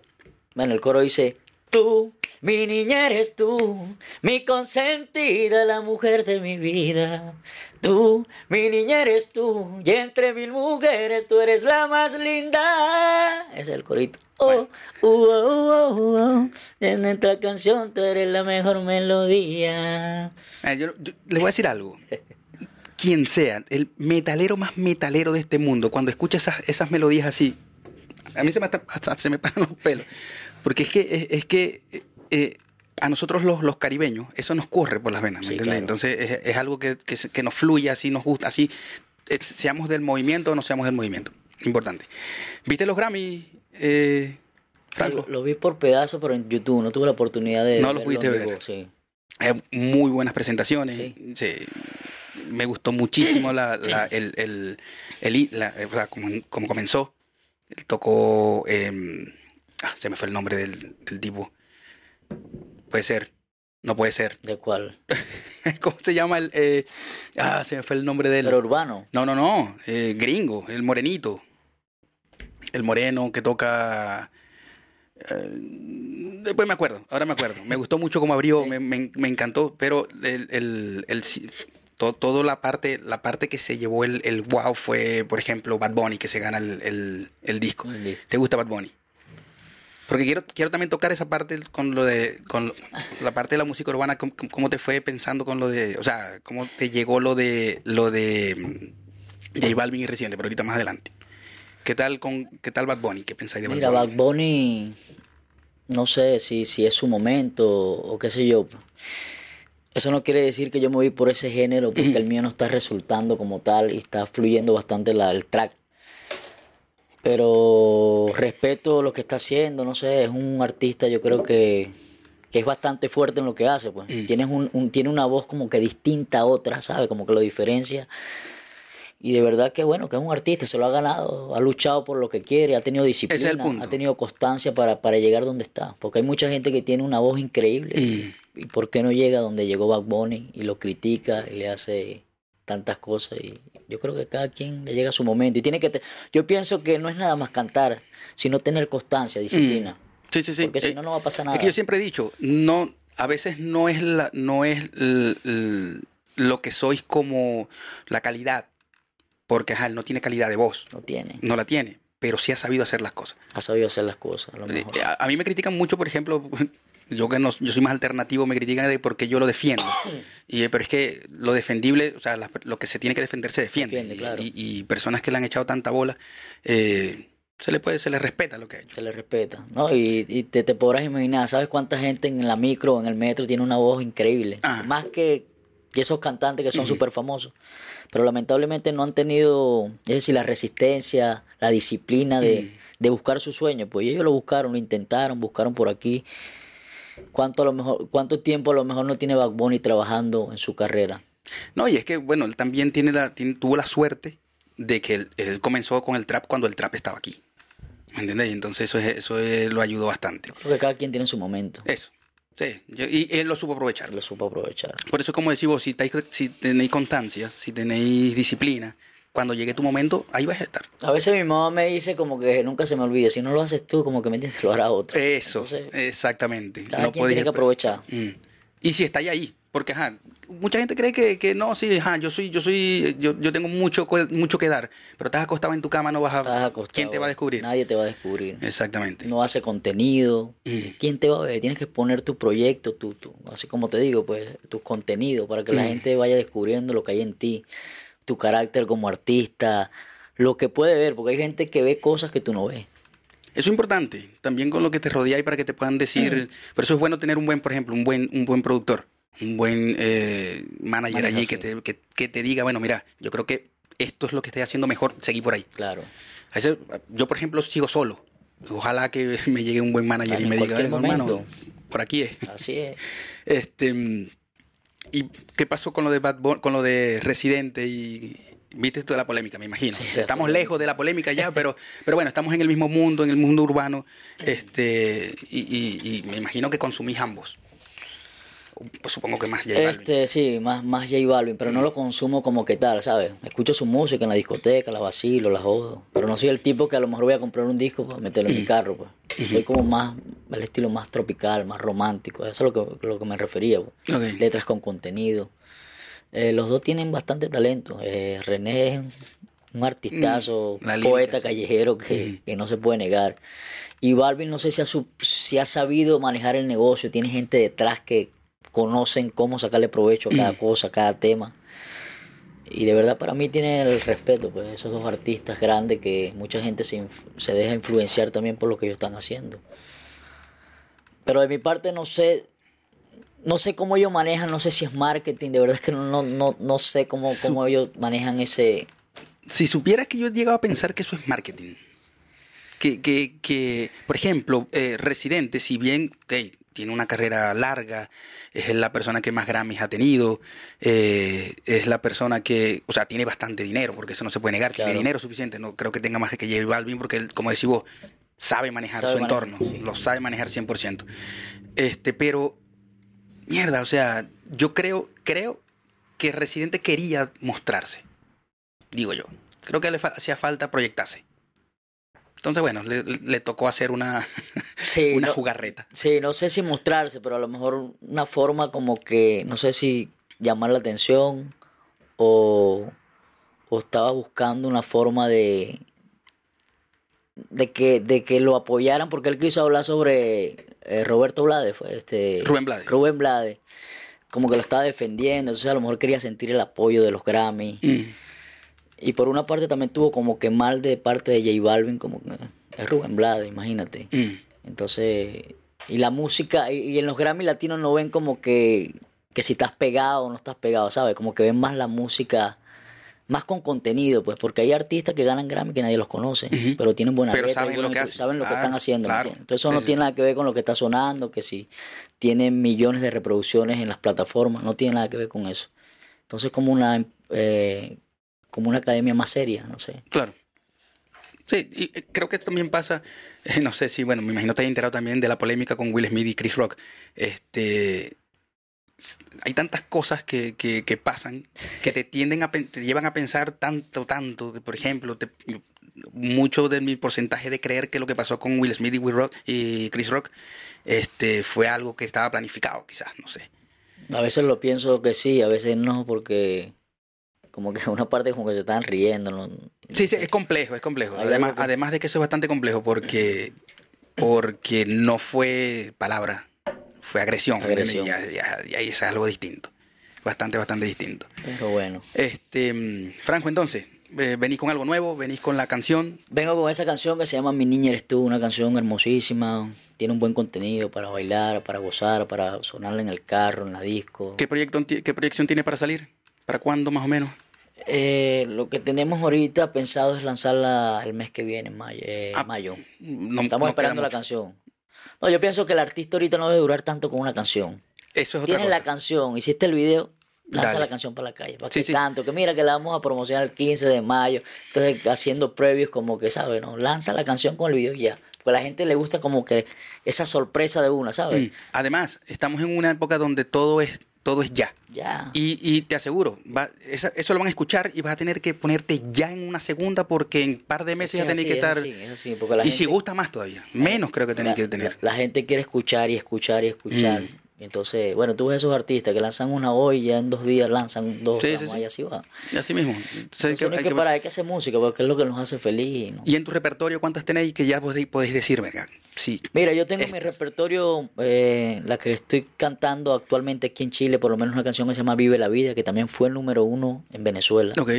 Bueno, el coro dice, tú, mi niña eres tú, mi consentida, la mujer de mi vida. Tú, mi niña eres tú, y entre mil mujeres tú eres la más linda. Es el corito. Oh, uh, oh, oh, oh, oh, en esta canción tú eres la mejor melodía. Eh, yo, yo les voy a decir algo. Quien sea, el metalero más metalero de este mundo, cuando escucha esas, esas melodías así, a mí se me, hasta- se me paran los pelos. Porque es que, es, que eh, eh, a nosotros los, los caribeños, eso nos corre por las venas, ¿me Sí, entiendes? claro. Entonces es, es algo que, que, que nos fluye, así nos gusta, así eh, seamos del movimiento o no seamos del movimiento. Importante. ¿Viste los Grammy, eh, Franco? Lo, lo vi por pedazos, pero en YouTube, no tuve la oportunidad de No lo pudiste ver. vivo, sí. Eh, muy buenas presentaciones. Sí. sí. Me gustó muchísimo la, la- el, el- el la- como comenzó. Él tocó. eh, ah, se me fue el nombre del, del tipo. Puede ser. No puede ser. ¿De cuál? ¿Cómo se llama el.? eh, ah, se me fue el nombre del. Pero urbano. No, no, no. eh, gringo, el morenito. El moreno que toca. eh, después me acuerdo, ahora me acuerdo. Me gustó mucho cómo abrió, me, me- me encantó, pero el, el, el- si- to- todo la parte, la parte que se llevó el, el wow fue, por ejemplo, Bad Bunny, que se gana el, el- el disco. Disco. ¿Te gusta Bad Bunny? Porque quiero, quiero también tocar esa parte con lo de, con lo- la parte de la música urbana, cómo, cómo te fue pensando con lo de, o sea, cómo te llegó lo de, lo de mm, J Balvin y reciente, pero ahorita más adelante. ¿Qué tal con, qué tal Bad Bunny? ¿Qué pensáis de Bad Mira, Bunny? Bad Bunny, no sé si, si es su momento o qué sé yo. Eso no quiere decir que yo me voy por ese género porque el mío no está resultando como tal y está fluyendo bastante la, el track. Pero respeto lo que está haciendo, no sé, es un artista yo creo que, que es bastante fuerte en lo que hace. Pues. Tienes un, un- tiene una voz como que distinta a otra, ¿sabes? Como que lo diferencia. Y de verdad que bueno, que es un artista, se lo ha ganado, ha luchado por lo que quiere, ha tenido disciplina, ha tenido constancia para, para llegar donde está. Porque hay mucha gente que tiene una voz increíble. Mm. ¿Y por qué no llega donde llegó Bad Bunny y lo critica y le hace tantas cosas? Y yo creo que cada quien le llega a su momento. Y tiene que te- yo pienso que no es nada más cantar, sino tener constancia, disciplina. Sí, sí, sí. Porque si Eh, no, no va a pasar Es nada. que yo siempre he dicho, no, a veces no es la, no es l- l- lo que sois como la calidad, porque ajá, no tiene calidad de voz, No tiene. no la tiene, pero sí ha sabido hacer las cosas. Ha sabido hacer las cosas, a lo Eh, mejor. A, a mí me critican mucho, por ejemplo, yo que no, yo soy más alternativo, me critican de por qué yo lo defiendo. Y, eh, pero es que lo defendible, o sea, la- lo que se tiene que defender se defiende. Claro. y, y personas que le han echado tanta bola, eh, se le puede, se le respeta lo que ha hecho. Se le respeta, ¿no? Y, y te, te podrás imaginar, ¿sabes cuánta gente en la micro o en el metro tiene una voz increíble? Ah. Más que esos cantantes que son súper famosos. Pero lamentablemente no han tenido, es decir, la resistencia, la disciplina de, de buscar su sueño. Pues ellos lo buscaron, lo intentaron, buscaron por aquí. ¿Cuánto, a lo mejor, ¿Cuánto tiempo a lo mejor no tiene Bad Bunny trabajando en su carrera? No, y es que, bueno, él también tiene la, tiene- tuvo la suerte de que él, él comenzó con el trap cuando el trap estaba aquí. ¿Me entiendes? Y entonces eso, es- eso es- lo ayudó bastante. Creo que cada quien tiene su momento. Eso. Sí. yo- y él lo supo aprovechar. Lo supo aprovechar. Por eso, como decís vos, si tenéis constancia, si tenéis disciplina, cuando llegue tu momento, ahí vas a estar. A veces mi mamá me dice como que nunca se me olvide, si no lo haces tú, como que me entiendes, lo hará otro. Eso, Entonces, exactamente. cada No quien tiene que aprovechar. Mm. Y si estáis ahí, porque ajá, mucha gente cree que, que no, sí, ajá, yo soy, yo soy, yo, yo tengo mucho, mucho que dar, pero estás acostado en tu cama, no vas a, Estás acostado, ¿quién te va a descubrir? Nadie te va a descubrir. Exactamente. No hace contenido. Mm. ¿Quién te va a ver? Tienes que exponer tu proyecto, tu, tu, así como te digo, pues, tus contenidos, para que la Mm. gente vaya descubriendo lo que hay en ti, tu carácter como artista, lo que puede ver, porque hay gente que ve cosas que tú no ves. Eso es importante, también con lo que te rodea y para que te puedan decir, por eso es bueno tener un buen, por ejemplo, un buen, un buen productor, un buen eh, manager allí sí. que te, que, que te diga, bueno, mira, yo creo que esto es lo que estoy haciendo mejor, seguí por ahí. Claro. A veces, yo, por ejemplo, sigo solo. Ojalá que me llegue un buen manager y me diga, cualquier "Oiga, hermano, momento". por aquí es. Así es. Este, mm, ¿Y qué pasó con lo de Bad Bunny- con lo de Residente y viste toda la polémica, me imagino? Sí, estamos lejos de la polémica ya, pero, pero bueno, estamos en el mismo mundo, en el mundo urbano, este, y, y- y me imagino que consumís ambos. Pues supongo que más J Balvin. Este, sí, más, más J Balvin, pero no lo consumo como que tal, ¿sabes? Escucho su música en la discoteca, la vacilo, la jodo, pero no soy el tipo que a lo mejor voy a comprar un disco para meterlo en mi carro, pues. Soy como más, el estilo más tropical, más romántico, eso es lo que, lo que me refería, pues. Letras con contenido. Eh, los dos tienen bastante talento. Eh, René es un artistazo, Mm, un poeta callejero que, que no se puede negar. Y Balvin no sé si ha, si ha sabido manejar el negocio, tiene gente detrás que conocen cómo sacarle provecho a cada cosa, a cada tema. Y de verdad para mí tiene el respeto, pues esos dos artistas grandes que mucha gente se, se deja influenciar también por lo que ellos están haciendo. Pero de mi parte no sé, no sé cómo ellos manejan, no sé si es marketing, de verdad es que no, no, no, no sé cómo, cómo ellos manejan ese... Si supieras que yo he llegado a pensar que eso es marketing. Que, que, que por ejemplo, eh, Residente, si bien tiene una carrera larga, es la persona que más Grammys ha tenido, eh, es la persona que, o sea, tiene bastante dinero, porque eso no se puede negar, tiene dinero suficiente, no creo que tenga más que J Balvin, porque él, como decís vos, sabe manejar Sabe su manejar, entorno, sí. lo sabe manejar 100%. Este, pero, mierda, o sea, yo creo, creo que Residente quería mostrarse digo yo. Creo que le fa- hacía falta proyectarse. Entonces, bueno, le, le tocó hacer una, Sí, una no- jugarreta. Sí, no sé si mostrarse, pero a lo mejor una forma como que, no sé si llamar la atención o, o estaba buscando una forma de, de, que, de que lo apoyaran, porque él quiso hablar sobre eh, Roberto Blades, fue este, Rubén Blades. Rubén Blades, como que lo estaba defendiendo, entonces a lo mejor quería sentir el apoyo de los Grammy. Mm. Y por una parte también tuvo como que mal de parte de J Balvin, como que es Rubén Blades, imagínate. Mm. Entonces, y la música, y, y en los Grammy latinos no ven como que, que si estás pegado o no estás pegado, ¿sabes? Como que ven más la música, más con contenido, pues, porque hay artistas que ganan Grammy que nadie los conoce, pero tienen buena Pero letra, saben lo que letra, hacen. saben lo que Claro, están haciendo. ¿me claro. Entonces eso no Sí, sí. tiene nada que ver con lo que está sonando, que si tienen millones de reproducciones en las plataformas, no tiene nada que ver con eso. Entonces como una, eh, como una academia más seria, no sé. Claro. Sí, y eh, creo que también pasa, eh, no sé si, bueno, me imagino te has enterado también de la polémica con Will Smith y Chris Rock. Este, hay tantas cosas que, que, que pasan que te tienden a, te llevan a pensar tanto, tanto, que por ejemplo, te- mucho de mi porcentaje de creer que lo que pasó con Will Smith y, Will Rock, y Chris Rock este, fue algo que estaba planificado, quizás, no sé. A veces lo pienso que sí, a veces no, porque como que una parte como que se están riendo. ¿no? Sí, sí, es complejo, es complejo. Además, que- además de que eso es bastante complejo porque, porque no fue palabra, fue agresión. Agresión. Y ahí es algo distinto. Bastante, bastante distinto. Pero bueno, Este, Franco, entonces, eh, venís con algo nuevo, venís con la canción. Vengo con esa canción que se llama Mi niña eres tú, una canción hermosísima, tiene un buen contenido para bailar, para gozar, para sonarla en el carro, en la disco. ¿Qué, proyecto, qué proyección tiene para salir? ¿Para cuándo más o menos? Eh, lo que tenemos ahorita pensado es lanzarla el mes que viene, mayo. Eh, ah, mayo. Estamos esperando la canción. No, yo pienso que el artista ahorita no debe durar tanto con una canción. Eso es otra Tienes la canción, hiciste el video, lanza la canción para la calle. Para que tanto, que mira que la vamos a promocionar el 15 de mayo. Entonces, haciendo previos como que, ¿sabes? No? Lanza la canción con el video ya. Pues a la gente le gusta como que esa sorpresa de una, ¿sabes? Mm. Además, estamos en una época donde todo es todo es ya. Ya. Y, te aseguro, va, eso lo van a escuchar y vas a tener que ponerte ya en una segunda porque en un par de meses ya tenés que estar... y si gusta más todavía, menos creo que tenés que tener. La, gente quiere escuchar y escuchar y escuchar. Mm. Entonces, bueno, tú ves esos artistas que lanzan una hoy y ya en dos días lanzan dos, sí, y así va. así mismo. hay, que, hay, para, hay que hacer música porque es lo que nos hace feliz. ¿Y en tu repertorio cuántas tenéis que ya podéis, podéis decirme? Sí. Mira, yo tengo mi repertorio, eh, la que estoy cantando actualmente aquí en Chile, por lo menos una canción que se llama Vive la Vida, que también fue el número uno en Venezuela. Ok.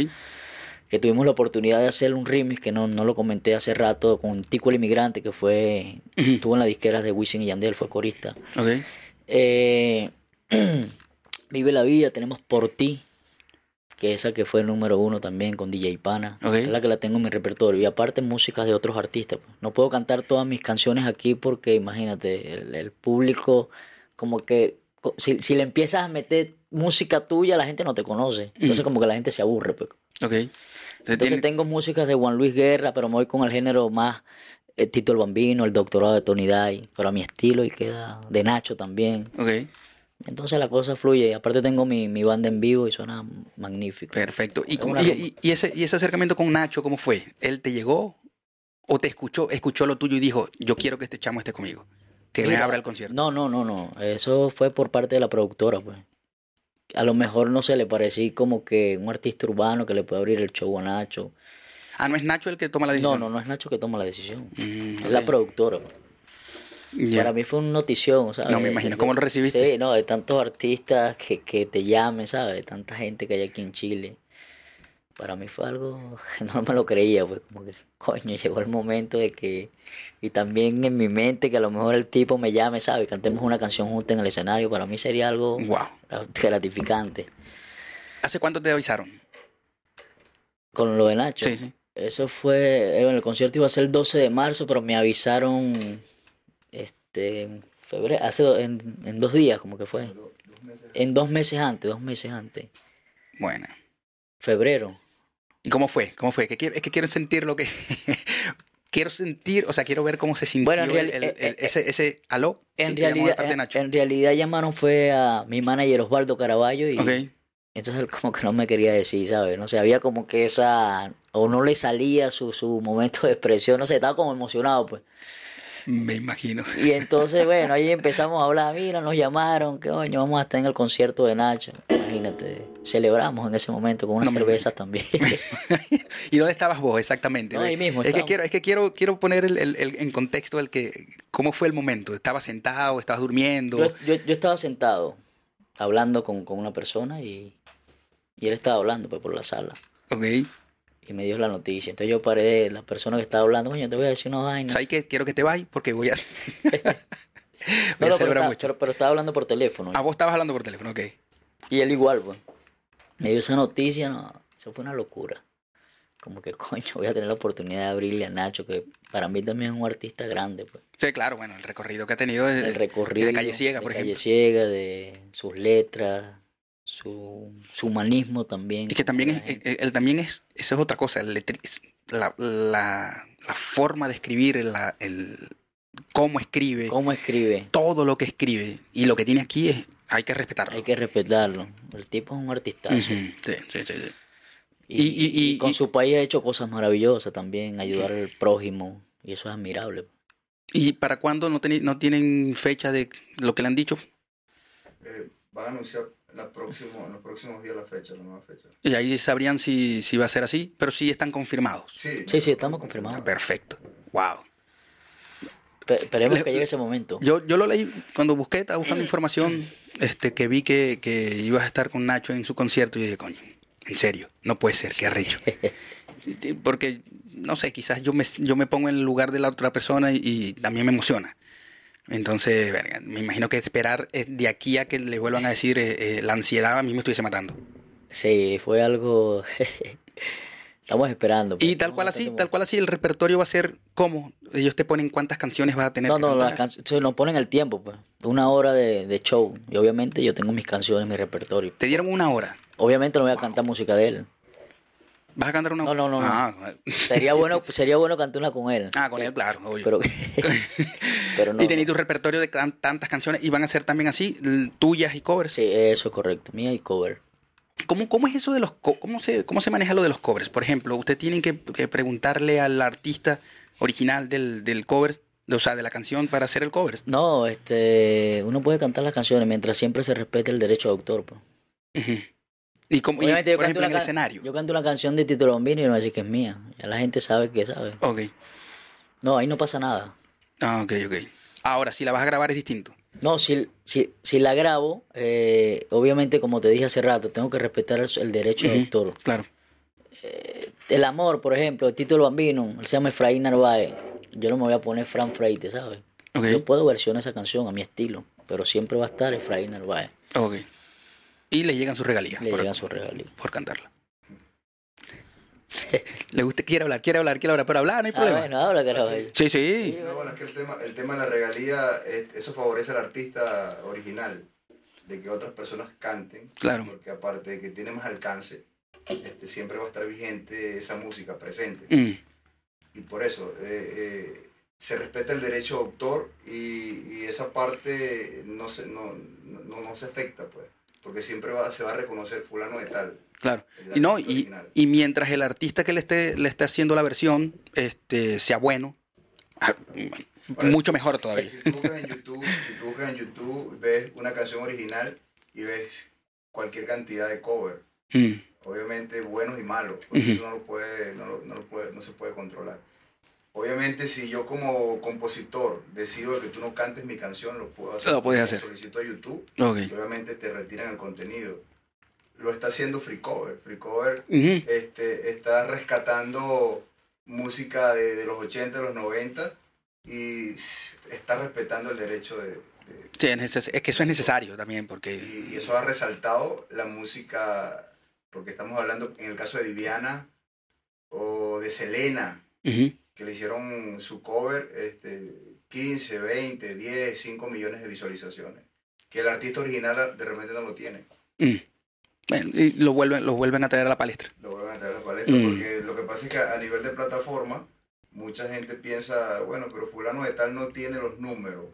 Que tuvimos la oportunidad de hacer un remix, que no, no lo comenté hace rato, con Tico el Inmigrante, que fue, estuvo en las disqueras de Wisin y Yandel, fue corista. Ok. Eh, Vive la vida, tenemos Por ti, que esa que fue el número uno también con DJ Pana. Es la que la tengo en mi repertorio. Y aparte músicas de otros artistas. Pues. No puedo cantar todas mis canciones aquí porque imagínate, el, público como que si, si, le empiezas a meter música tuya, la gente no te conoce. Entonces como que la gente se aburre. Pues. Entonces, tengo músicas de Juan Luis Guerra, pero me voy con el género más el Tito el Bambino, el doctorado de Tony Day, pero a mi estilo y queda de Nacho también. Ok. Entonces la cosa fluye. Aparte tengo mi, mi banda en vivo y suena magnífico. Perfecto. ¿Y, y, ese, ¿Y ese acercamiento con Nacho cómo fue? ¿Él te llegó o te escuchó, escuchó lo tuyo y dijo, yo quiero que este chamo esté conmigo? Que me abra el concierto. No, no, no, no. Eso fue por parte de la productora, pues. A lo mejor, no sé, le parecí como que un artista urbano que le puede abrir el show a Nacho. Ah, ¿no es Nacho el que toma la decisión? No, no, no es Nacho que toma la decisión. Mm, es la productora. Para mí fue una notición, ¿sabes? No, me imagino. ¿Cómo lo recibiste? Sí, no, de tantos artistas que, que te llamen, ¿sabes? De tanta gente que hay aquí en Chile. Para mí fue algo que no me lo creía, pues como que, coño, llegó el momento de que... Y también en mi mente que a lo mejor el tipo me llame, ¿sabes? Cantemos una canción juntos en el escenario. Para mí sería algo wow. gratificante. ¿Hace cuánto te avisaron? Con lo de Nacho. Sí, sí. Eso fue, el concierto iba a ser el 12 de marzo, pero me avisaron este, en febrero, hace en, dos días como que fue. En dos meses antes, dos meses antes. Bueno. Febrero. ¿Y cómo fue? ¿Cómo fue? Que es que quiero sentir lo que... quiero sentir, o sea, quiero ver cómo se sintió bueno, el, eh, eh, ese, ese aló. En, realidad, en, realidad llamaron fue a mi manager Osvaldo Caraballo y... Entonces él como que no me quería decir, ¿sabes? No sé, había como que esa... O no le salía su, su momento de expresión, no sé, estaba como emocionado, pues. Me imagino. Y entonces, bueno, ahí empezamos a hablar, mira, nos llamaron, que coño, vamos a estar en el concierto de Nacho. Imagínate, celebramos en ese momento con una cerveza también. ¿Y dónde estabas vos exactamente? ahí mismo. Es que quiero, es que quiero, quiero poner el, el, en contexto el que, cómo fue el momento. ¿Estabas sentado, estabas durmiendo? Yo, yo, yo estaba sentado, hablando con, con una persona y y él estaba hablando pues, por la sala. Ok. Y me dio la noticia. Entonces yo paré de la persona que estaba hablando. Coño, te voy a decir una vaina. ¿Sabes qué? Quiero que te vayas porque voy a. no, no, pero, pero, estaba hablando por teléfono. Ah, vos estabas hablando por teléfono, ok. Y él igual, pues. Me dio esa noticia, no. Eso fue una locura. Como que, coño, voy a tener la oportunidad de abrirle a Nacho, que para mí también es un artista grande, pues. Sí, claro, bueno, el recorrido que ha tenido. El recorrido. De Calle Ciega, por ejemplo. Calle Ciega, de sus letras su, humanismo también. Y que también es, él, también es, esa es otra cosa, el la, la, forma de escribir, la, el, cómo escribe. Cómo escribe. Todo lo que escribe. Y lo que tiene aquí es, hay que respetarlo. Hay que respetarlo. El tipo es un artista sí, sí, sí, sí. Y, y, con su país ha hecho cosas maravillosas también, ayudar al prójimo, y eso es admirable. ¿Y para cuándo no, no tienen fecha de lo que le han dicho? Eh, van a anunciar la próximo, en los próximos días la fecha, la nueva fecha. Y ahí sabrían si, si va a ser así, pero sí están confirmados. Sí, sí, sí estamos confirmados. Perfecto. Wow. esperemos que llegue ese momento. Yo, yo lo leí cuando busqué, estaba buscando información, este, que vi que, que ibas a estar con Nacho en su concierto y dije, coño, en serio, no puede ser, qué arrecho. Porque, no sé, quizás yo me, yo me pongo en el lugar de la otra persona y, y también me emociona. Entonces, verga, me imagino que esperar eh, de aquí a que le vuelvan a decir eh, eh, la ansiedad a mí me estuviese matando. Sí, fue algo... Estamos esperando. pues, Y tal cual así, tal cual así, el repertorio va a ser como ellos te ponen cuántas canciones vas a tener. No, no, las canciones se nos ponen el tiempo, pues. Una hora de, de show. Y obviamente yo tengo mis canciones, mi repertorio. Te dieron una hora. Obviamente no voy a cantar música de él. ¿Vas a cantar una No, no, no, no. Ah, Sería bueno, sería bueno cantar una con él. ah, con él, claro, obvio. Pero, pero no. y tenías tu repertorio de tan- tantas canciones y van a ser también así, tuyas y covers. Sí, eso es correcto. Mía y cover. ¿Cómo, ¿Cómo es eso de los cómo se cómo se maneja lo de los covers? Por ejemplo, usted tiene que, que preguntarle al artista original del, del cover, o sea, de la canción para hacer el cover. No, este, uno puede cantar las canciones mientras siempre se respete el derecho de autor. pues. Ujú. Y, como, y, por canto ejemplo, en una el can- escenario. Yo canto una canción de Tito Bambino y no voy a decir que es mía. Ya la gente sabe que sabe. Ok. No, ahí no pasa nada. Ah, ok, ok. Ahora, si la vas a grabar es distinto. No, si, si, si la grabo, eh, obviamente, como te dije hace rato, tengo que respetar el, el derecho de Ujú. autor. Claro. El amor, por ejemplo, el título Bambino, él se llama Efraín Narváez. Yo no me voy a poner Fran Freite, ¿sabes? Yo puedo versionar esa canción a mi estilo, pero siempre va a estar Efraín Narváez. Ok. Y le llegan sus regalías Le por, llegan sus regalías. por cantarla. le gusta, quiere hablar, quiere hablar, quiere hablar, pero hablar no hay Ah, problema. bueno, habla, carajo. Sí, sí. No, bueno, es que el tema, el tema de la regalía, es- eso favorece al artista original, de que otras personas canten, Claro. porque aparte de que tiene más alcance, este, siempre va a estar vigente esa música presente. Mm, Y por eso eh, eh, se respeta el derecho de autor y, y esa parte no se, no, no, no se afecta, pues, porque siempre va, se va a reconocer fulano de tal. claro. Y no, y, y mientras el artista que le esté, le esté haciendo la versión este, sea bueno, ah, Bueno, mucho mejor todavía. Si tú buscas en YouTube, si tú buscas en YouTube, ves una canción original y ves cualquier cantidad de cover, Mm, obviamente buenos y malos, porque Ujú. eso no lo puede, no, lo- no lo puede, no se puede controlar. Obviamente si yo como compositor decido que tú no cantes mi canción, lo puedo hacer. Lo puedes hacer. Solicito a YouTube, ok. y obviamente te retiran el contenido. Lo está haciendo Free Cover. Free Cover este, está rescatando música de, de los 80, de los 90 y está respetando el derecho de... de- Sí, es, que eso es necesario también, porque... y, y eso ha resaltado la música, porque estamos hablando en el caso de Diviana o de Selena, Ujú, que le hicieron su cover este, 15, 20, 10, 5 millones de visualizaciones, que el artista original de repente no lo tiene. mm. Bueno, y lo vuelven, lo vuelven a traer a la palestra. lo vuelven a traer a la palestra, Mm. porque lo que pasa es que a nivel de plataforma, mucha gente piensa, bueno, pero fulano de tal no tiene los números,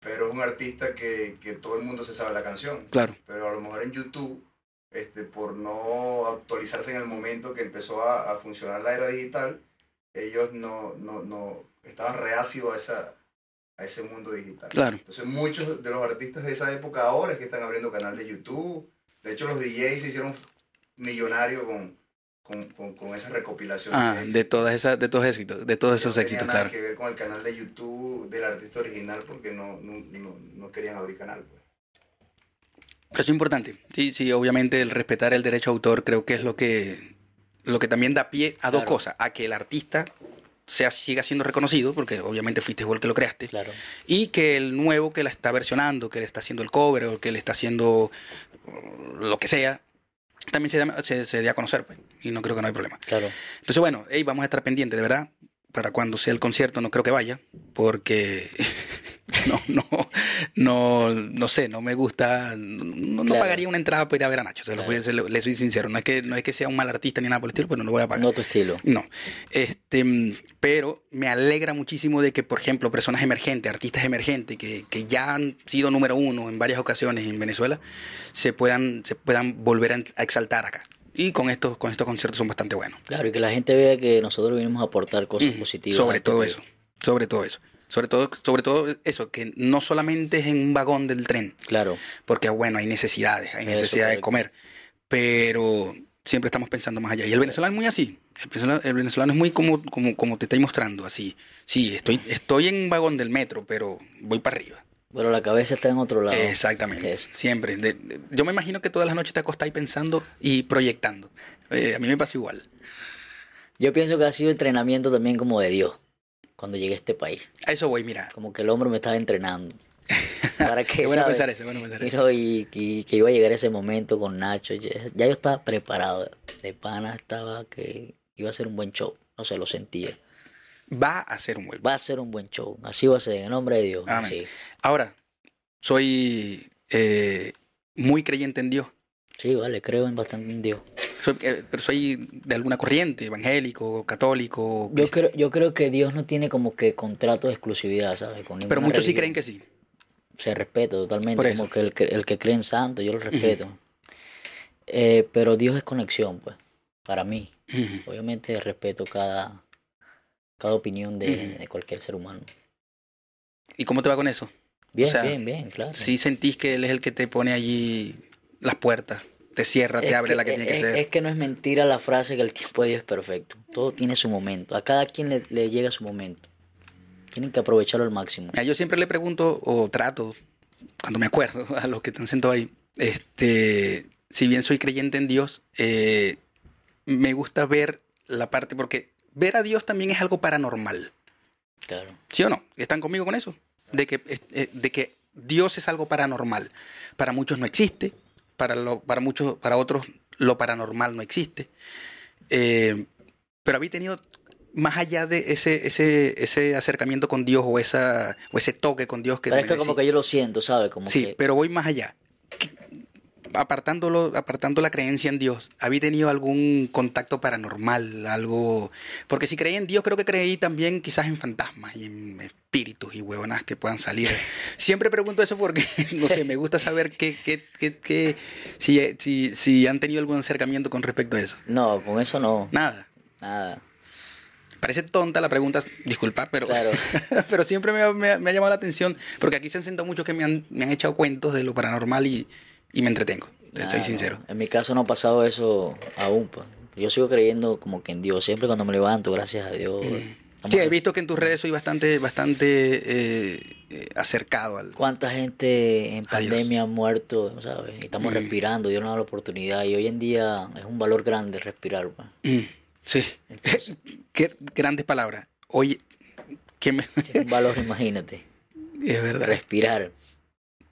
pero es un artista que, que todo el mundo se sabe la canción, Claro. pero a lo mejor en YouTube, este, por no actualizarse en el momento que empezó a, a funcionar la era digital, ellos no, no, no estaban reacios a, esa, a ese mundo digital. Claro. Entonces muchos de los artistas de esa época ahora es que están abriendo canal de YouTube. De hecho los DJs se hicieron millonarios con, con, con, con esa recopilación. Ah, de éxitos. todas esas, de todos éxitos, de todos esos no éxitos, nada claro. que ver con el canal de YouTube del artista original porque no, no, no, querían abrir canal. Pues. Pero eso es importante. Sí, sí, obviamente el respetar el derecho a autor creo que es lo que, lo que también da pie a dos cosas. A que el artista sea, siga siendo reconocido, porque obviamente fuiste vos el que lo creaste. Claro. Y que el nuevo que la está versionando, que le está haciendo el cover o que le está haciendo uh, lo que sea, también se, da- se, se dé a conocer. Pues, y no creo que no hay problema. Claro. Entonces, bueno, hey, vamos a estar pendientes, de verdad. Para cuando sea el concierto, no creo que vaya, porque no, no, no, no sé, no me gusta, no, no pagaría una entrada para ir a ver a Nacho, se lo Claro. voy a- se lo- le soy sincero, no es que no es que sea un mal artista ni nada por el estilo, pero no lo voy a pagar. No tu estilo. No, este, pero me alegra muchísimo de que, por ejemplo, personas emergentes, artistas emergentes que, que ya han sido número uno en varias ocasiones en Venezuela, se puedan, se puedan volver a, a exaltar acá. Y con estos, con estos conciertos son bastante buenos. Claro, y que la gente vea que nosotros venimos a aportar cosas positivas. Sobre todo eso. Sobre todo eso. Sobre todo, sobre todo eso, que no solamente es en un vagón del tren, Claro. porque bueno, hay necesidades, hay Eso, necesidad de correcto. comer, pero siempre estamos pensando más allá. Y el venezolano es muy así. El venezolano, el venezolano es muy como, como, como te estoy mostrando, así. Sí, estoy, estoy en un vagón del metro, pero voy para arriba. Pero la cabeza está en otro lado. Exactamente. Es. Siempre. De- de- yo me imagino que todas las noches te acostáis pensando y proyectando. Eh, a mí me pasa igual. Yo pienso que ha sido entrenamiento también como de Dios cuando llegué a este país. A eso voy, mira. Como que el hombre me estaba entrenando. Para que, bueno pensar eso, bueno pensar eso. y- y que iba a llegar ese momento con Nacho. Ya, ya yo estaba preparado. De pana estaba que iba a ser un buen show. No sé, lo sentía. Va a ser un buen. Va a ser un buen show. Así va a ser, en nombre de Dios. Amén. Así. Ahora, soy eh, muy creyente en Dios. Sí, vale, creo en bastante en Dios. Soy, eh, pero soy de alguna corriente, evangélico, católico. Yo creo, yo creo que Dios no tiene como que contrato de exclusividad, ¿sabes? Con pero muchos sí religión. creen que sí. Se respeta totalmente. Como que el, que el que cree en santo, yo lo respeto. Eh, pero Dios es conexión, pues, para mí. Ujú. Obviamente respeto cada, cada opinión de, Ujú. de cualquier ser humano. ¿Y cómo te va con eso? Bien, sea, bien, bien, claro. Sí sentís que Él es el que te pone allí las puertas, te cierra, te Es abre la que tiene que es- ser. Es que no es mentira la frase que el tiempo de Dios es perfecto. Todo tiene su momento. A cada quien le, le llega su momento. Tienen que aprovecharlo al máximo. Yo siempre le pregunto o trato, cuando me acuerdo, a los que están sentados ahí, este, si bien soy creyente en Dios, eh, me gusta ver la parte, porque ver a Dios también es algo paranormal, Claro. ¿sí o no? ¿Están conmigo con eso? De que, eh, de que Dios es algo paranormal. Para muchos no existe, para, lo- para, muchos, para otros lo paranormal no existe. Eh, pero había tenido más allá de ese, ese, ese acercamiento con Dios o, esa, o ese toque con Dios que Pero es que como que yo lo siento, ¿sabes? Como Sí, que... pero voy más allá. ¿Qué- Apartándolo, apartando la creencia en Dios, ¿había tenido algún contacto paranormal? Algo. Porque si creí en Dios, creo que creí también quizás en fantasmas y en espíritus y huevonas que puedan salir. Siempre pregunto eso porque, no sé, me gusta saber qué, qué, qué, qué- si, si, si han tenido algún acercamiento con respecto a eso. No, con eso no. Nada. Nada. Parece tonta la pregunta, disculpa, pero, Claro. pero siempre me ha, me ha- me ha llamado la atención porque aquí se han sentado muchos que me han, me han echado cuentos de lo paranormal y, y me entretengo. te Nada, soy no. sincero. En mi caso no ha pasado eso aún. Pues. Yo sigo creyendo como que en Dios. Siempre cuando me levanto, gracias a Dios. Mm. Sí, he visto que en tus redes soy bastante, bastante eh, eh, acercado al... ¿Cuánta gente en pandemia ha muerto, ¿sabes? Y estamos Mm. respirando, Dios nos da la oportunidad. Y hoy en día es un valor grande respirar. pues. Mm, sí, Entonces, qué grandes palabras. Oye, que me... un valor, imagínate. es verdad. Respirar.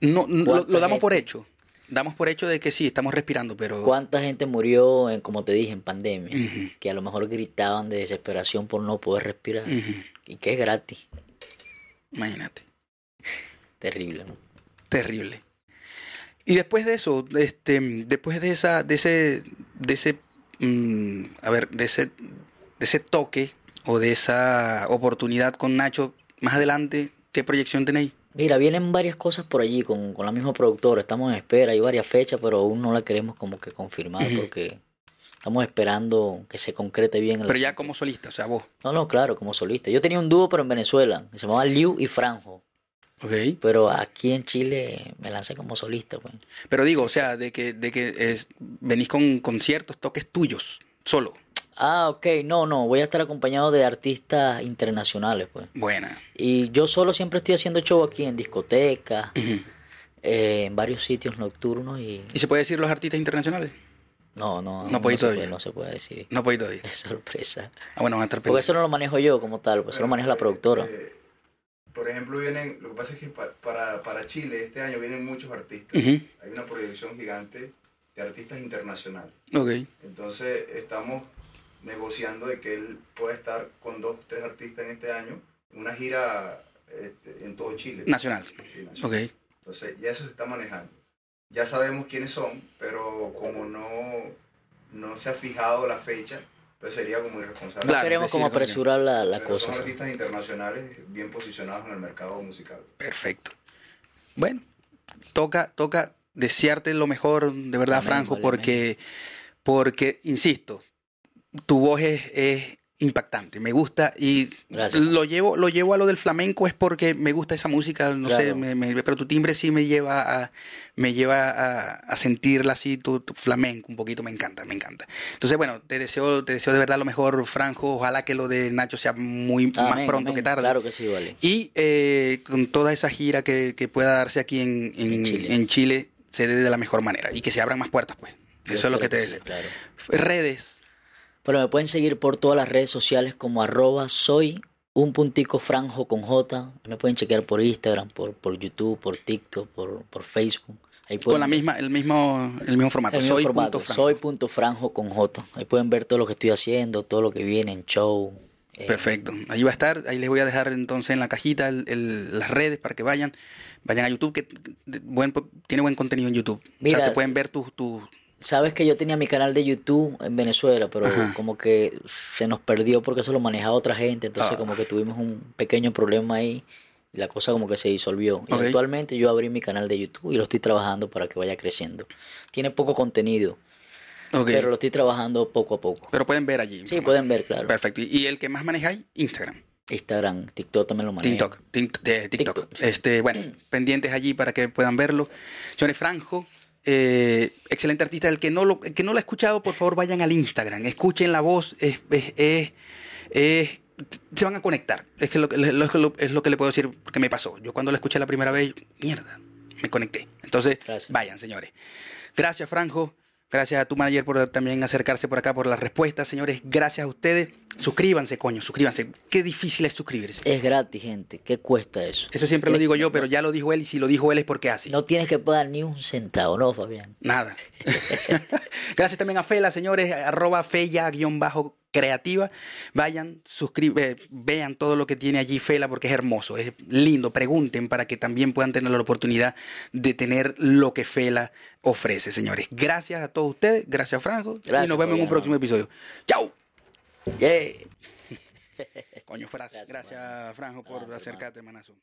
No, no, lo, ¿Cuánta lo damos gente? por hecho. Damos por hecho de que sí, estamos respirando, pero... ¿Cuánta gente murió, en, como te dije, en pandemia? Que a lo mejor gritaban de desesperación por no poder respirar. Y que es gratis. Imagínate. Terrible, ¿no? Terrible. Y después de eso, este, después de esa, de ese, de ese, mm, a ver, de ese, de ese toque o de esa oportunidad con Nacho, más adelante, ¿qué proyección tenéis? Mira, vienen varias cosas por allí con, con la misma productora. Estamos en espera, hay varias fechas, pero aún no la queremos como que confirmar porque estamos esperando que se concrete bien. el Pero ya como solista, o sea, vos. No, no, claro, como solista. Yo tenía un dúo, pero en Venezuela, que se llamaba Liu y Franjo. Ok. Pero aquí en Chile me lancé como solista, pues. Pero digo, o sea, de que, de que es, venís con conciertos, toques tuyos, solo. Ah, ok, no, no, voy a estar acompañado de artistas internacionales, pues. Buena. Y yo solo siempre estoy haciendo show aquí en discotecas, eh, en varios sitios nocturnos y... ¿Y se puede decir los artistas internacionales? No, no, No puede se todavía. puede, no se puede decir. No podéis todavía. Es sorpresa. Ah, bueno, van a estar Porque eso no lo manejo yo como tal, pues eso lo maneja la productora. Eh, por ejemplo, vienen, lo que pasa es que pa- para, para Chile este año vienen muchos artistas. Hay una proyección gigante de artistas internacionales. Ok. Entonces estamos negociando de que él pueda estar con dos, tres artistas en este año, una gira este, en todo Chile. Nacional. Sí, nacional. Ok. Entonces ya eso se está manejando. Ya sabemos quiénes son, pero como no, no se ha fijado la fecha, pues sería como irresponsable. No Claro, queremos decir, como apresurar la, la Pero cosa. son ¿sabes? artistas internacionales bien posicionados en el mercado musical. Perfecto. Bueno, toca, toca desearte lo mejor, de verdad, Amén, Franco, vale, porque, porque, insisto, tu voz es, es impactante, me gusta y Gracias. lo llevo, lo llevo a lo del flamenco es porque me gusta esa música, no sé, me- me- pero tu timbre sí me lleva a, me lleva a, a sentirla así, tu, tu flamenco, un poquito, me encanta, me encanta. Entonces, bueno, te deseo, te deseo de verdad lo mejor, Franco, ojalá que lo de Nacho sea muy más pronto que tarde. Claro que sí, vale. Y eh, con toda esa gira que, que pueda darse aquí en, en- En Chile. en Chile, se dé de la mejor manera y que se abran más puertas, pues. Eso es lo que te deseo. claro. Redes, Pero me pueden seguir por todas las redes sociales como arroba soy un puntico franjo con J. Me pueden chequear por Instagram, por, por YouTube, por TikTok, por, por Facebook. Ahí pueden, con la misma, el mismo, el mismo formato. El mismo soy formato. Punto franjo. Soy punto franjo con J. Ahí pueden ver todo lo que estoy haciendo, todo lo que viene en show. Eh. Perfecto. Ahí va a estar. Ahí les voy a dejar entonces en la cajita el, el, las redes para que vayan. Vayan a YouTube, que buen, tiene buen contenido en YouTube. Mira, o sea, que pueden ver tus... Tu... Sabes que yo tenía mi canal de YouTube en Venezuela, pero Ajá. como que se nos perdió porque eso lo manejaba otra gente. Entonces, ah. como que tuvimos un pequeño problema ahí y la cosa como que se disolvió. Okay. Y actualmente yo abrí mi canal de YouTube y lo estoy trabajando para que vaya creciendo. Tiene poco contenido. Okay. Pero lo estoy trabajando poco a poco. Pero pueden ver allí. Sí, pueden ver, claro. Perfecto. ¿Y el que más manejáis? Instagram. Instagram, TikTok también lo manejo. TikTok, TikTok. TikTok. TikTok sí. Este, bueno, pendientes allí para que puedan verlo. Johnny Franjo, eh, excelente artista. El que no lo, el que no lo ha escuchado, por favor, vayan al Instagram, escuchen la voz, es, es, se van a conectar. Es que lo, lo, es lo que le puedo decir porque me pasó. Yo cuando lo escuché la primera vez, mierda, me conecté. Entonces, Gracias. vayan, señores. Gracias, Franjo. Gracias a tu manager por también acercarse por acá por las respuestas, señores. Gracias a ustedes. Suscríbanse, coño, suscríbanse. Qué difícil es suscribirse. Es gratis, gente. ¿Qué cuesta eso? Eso siempre lo digo yo, pero ya lo dijo él y si lo dijo él es porque así. No tienes que pagar ni un centavo, ¿no, Fabián? Nada. Gracias también a Fela, señores. Arroba Fella-bajo creativa. Vayan, suscriben, vean todo lo que tiene allí Fela porque es hermoso, es lindo. Pregunten para que también puedan tener la oportunidad de tener lo que Fela ofrece, señores. Gracias a todos ustedes, gracias Franco gracias, y nos vemos en un próximo episodio. ¡Chao! Yeah. Coño, Fras, gracias, gracias Franjo, por acercarte, hermanazo.